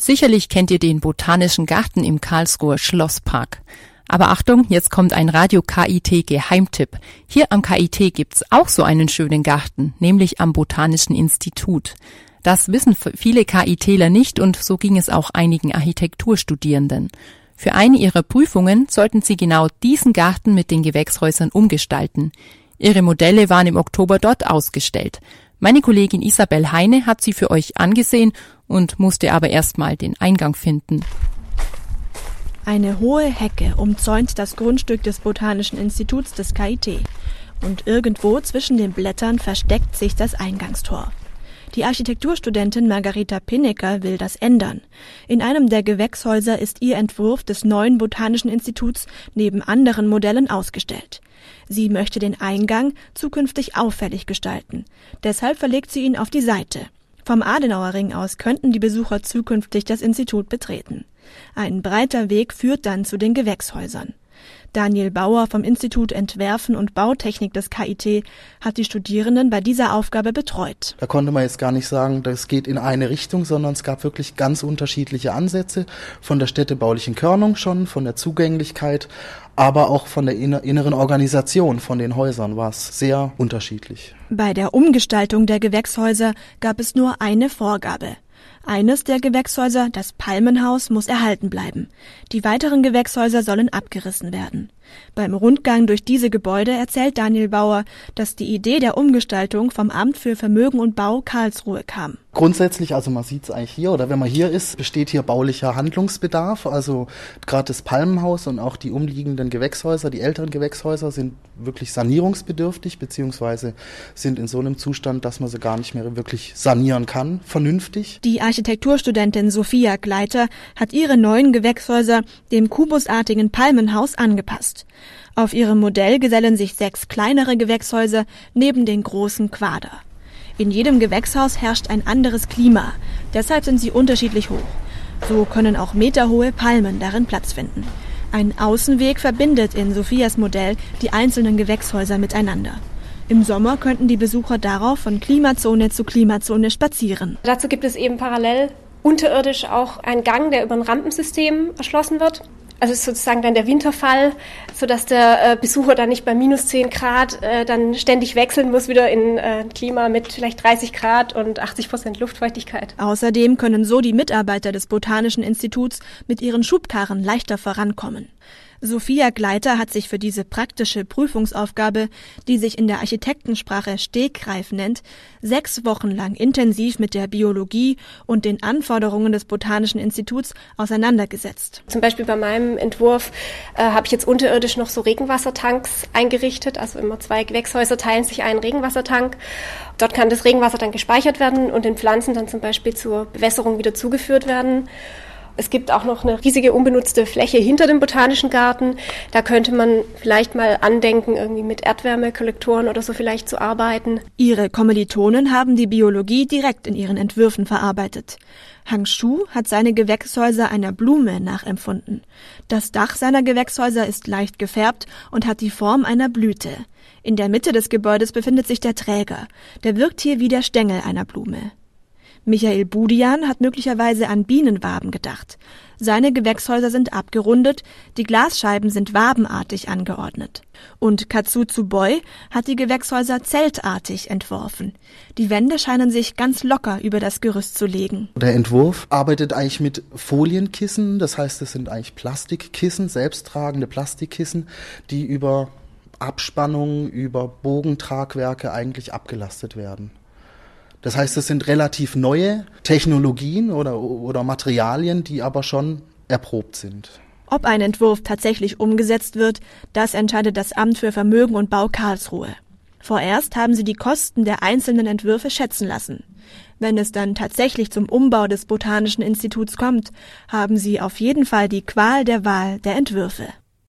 Sicherlich kennt ihr den Botanischen Garten im Karlsruher Schlosspark. Aber Achtung, jetzt kommt ein Radio KIT Geheimtipp. Hier am KIT gibt's auch so einen schönen Garten, nämlich am Botanischen Institut. Das wissen viele KITler nicht und so ging es auch einigen Architekturstudierenden. Für eine ihrer Prüfungen sollten sie genau diesen Garten mit den Gewächshäusern umgestalten. Ihre Modelle waren im Oktober dort ausgestellt. Meine Kollegin Isabel Heine hat sie für euch angesehen und musste aber erstmal den Eingang finden. Eine hohe Hecke umzäunt das Grundstück des Botanischen Instituts des KIT. Und irgendwo zwischen den Blättern versteckt sich das Eingangstor. Die Architekturstudentin Margarita Pinnecker will das ändern. In einem der Gewächshäuser ist ihr Entwurf des neuen Botanischen Instituts neben anderen Modellen ausgestellt. Sie möchte den Eingang zukünftig auffällig gestalten. Deshalb verlegt sie ihn auf die Seite. Vom Adenauerring aus könnten die Besucher zukünftig das Institut betreten. Ein breiter Weg führt dann zu den Gewächshäusern. Daniel Bauer vom Institut Entwerfen und Bautechnik des KIT hat die Studierenden bei dieser Aufgabe betreut. Da konnte man jetzt gar nicht sagen, das geht in eine Richtung, sondern es gab wirklich ganz unterschiedliche Ansätze von der städtebaulichen Körnung schon, von der Zugänglichkeit, aber auch von der inneren Organisation von den Häusern war es sehr unterschiedlich. Bei der Umgestaltung der Gewächshäuser gab es nur eine Vorgabe. Eines der Gewächshäuser, das Palmenhaus, muss erhalten bleiben. Die weiteren Gewächshäuser sollen abgerissen werden. Beim Rundgang durch diese Gebäude erzählt Daniel Bauer, dass die Idee der Umgestaltung vom Amt für Vermögen und Bau Karlsruhe kam. Grundsätzlich, also man sieht es eigentlich hier oder wenn man hier ist, besteht hier baulicher Handlungsbedarf. Also gerade das Palmenhaus und auch die umliegenden Gewächshäuser, die älteren Gewächshäuser sind wirklich sanierungsbedürftig beziehungsweise sind in so einem Zustand, dass man sie gar nicht mehr wirklich sanieren kann, vernünftig. Die Architekturstudentin Sophia Gleiter hat ihre neuen Gewächshäuser dem kubusartigen Palmenhaus angepasst. Auf ihrem Modell gesellen sich sechs kleinere Gewächshäuser neben den großen Quader. In jedem Gewächshaus herrscht ein anderes Klima, deshalb sind sie unterschiedlich hoch. So können auch meterhohe Palmen darin Platz finden. Ein Außenweg verbindet in Sophias Modell die einzelnen Gewächshäuser miteinander. Im Sommer könnten die Besucher darauf von Klimazone zu Klimazone spazieren. Dazu gibt es eben parallel unterirdisch auch einen Gang, der über ein Rampensystem erschlossen wird. Also ist sozusagen dann der Winterfall, sodass der äh, Besucher dann nicht bei minus 10 Grad äh, dann ständig wechseln muss, wieder in äh, Klima mit vielleicht 30 Grad und 80 Prozent Luftfeuchtigkeit. Außerdem können so die Mitarbeiter des Botanischen Instituts mit ihren Schubkarren leichter vorankommen. Sophia Gleiter hat sich für diese praktische Prüfungsaufgabe, die sich in der Architektensprache Stegreif nennt, sechs Wochen lang intensiv mit der Biologie und den Anforderungen des Botanischen Instituts auseinandergesetzt. Zum Beispiel bei meinem Entwurf äh, habe ich jetzt unterirdisch noch so Regenwassertanks eingerichtet. Also immer zwei Gewächshäuser teilen sich einen Regenwassertank. Dort kann das Regenwasser dann gespeichert werden und den Pflanzen dann zum Beispiel zur Bewässerung wieder zugeführt werden. Es gibt auch noch eine riesige unbenutzte Fläche hinter dem Botanischen Garten. Da könnte man vielleicht mal andenken, irgendwie mit Erdwärmekollektoren oder so vielleicht zu arbeiten. Ihre Kommilitonen haben die Biologie direkt in ihren Entwürfen verarbeitet. Hang Shu hat seine Gewächshäuser einer Blume nachempfunden. Das Dach seiner Gewächshäuser ist leicht gefärbt und hat die Form einer Blüte. In der Mitte des Gebäudes befindet sich der Träger. Der wirkt hier wie der Stängel einer Blume. Michael Budian hat möglicherweise an Bienenwaben gedacht. Seine Gewächshäuser sind abgerundet, die Glasscheiben sind wabenartig angeordnet. Und Katsuzu Boy hat die Gewächshäuser zeltartig entworfen. Die Wände scheinen sich ganz locker über das Gerüst zu legen. Der Entwurf arbeitet eigentlich mit Folienkissen, das heißt, es sind eigentlich Plastikkissen, selbsttragende Plastikkissen, die über Abspannung, über Bogentragwerke eigentlich abgelastet werden. Das heißt, es sind relativ neue Technologien oder, oder Materialien, die aber schon erprobt sind. Ob ein Entwurf tatsächlich umgesetzt wird, das entscheidet das Amt für Vermögen und Bau Karlsruhe. Vorerst haben sie die Kosten der einzelnen Entwürfe schätzen lassen. Wenn es dann tatsächlich zum Umbau des Botanischen Instituts kommt, haben sie auf jeden Fall die Qual der Wahl der Entwürfe.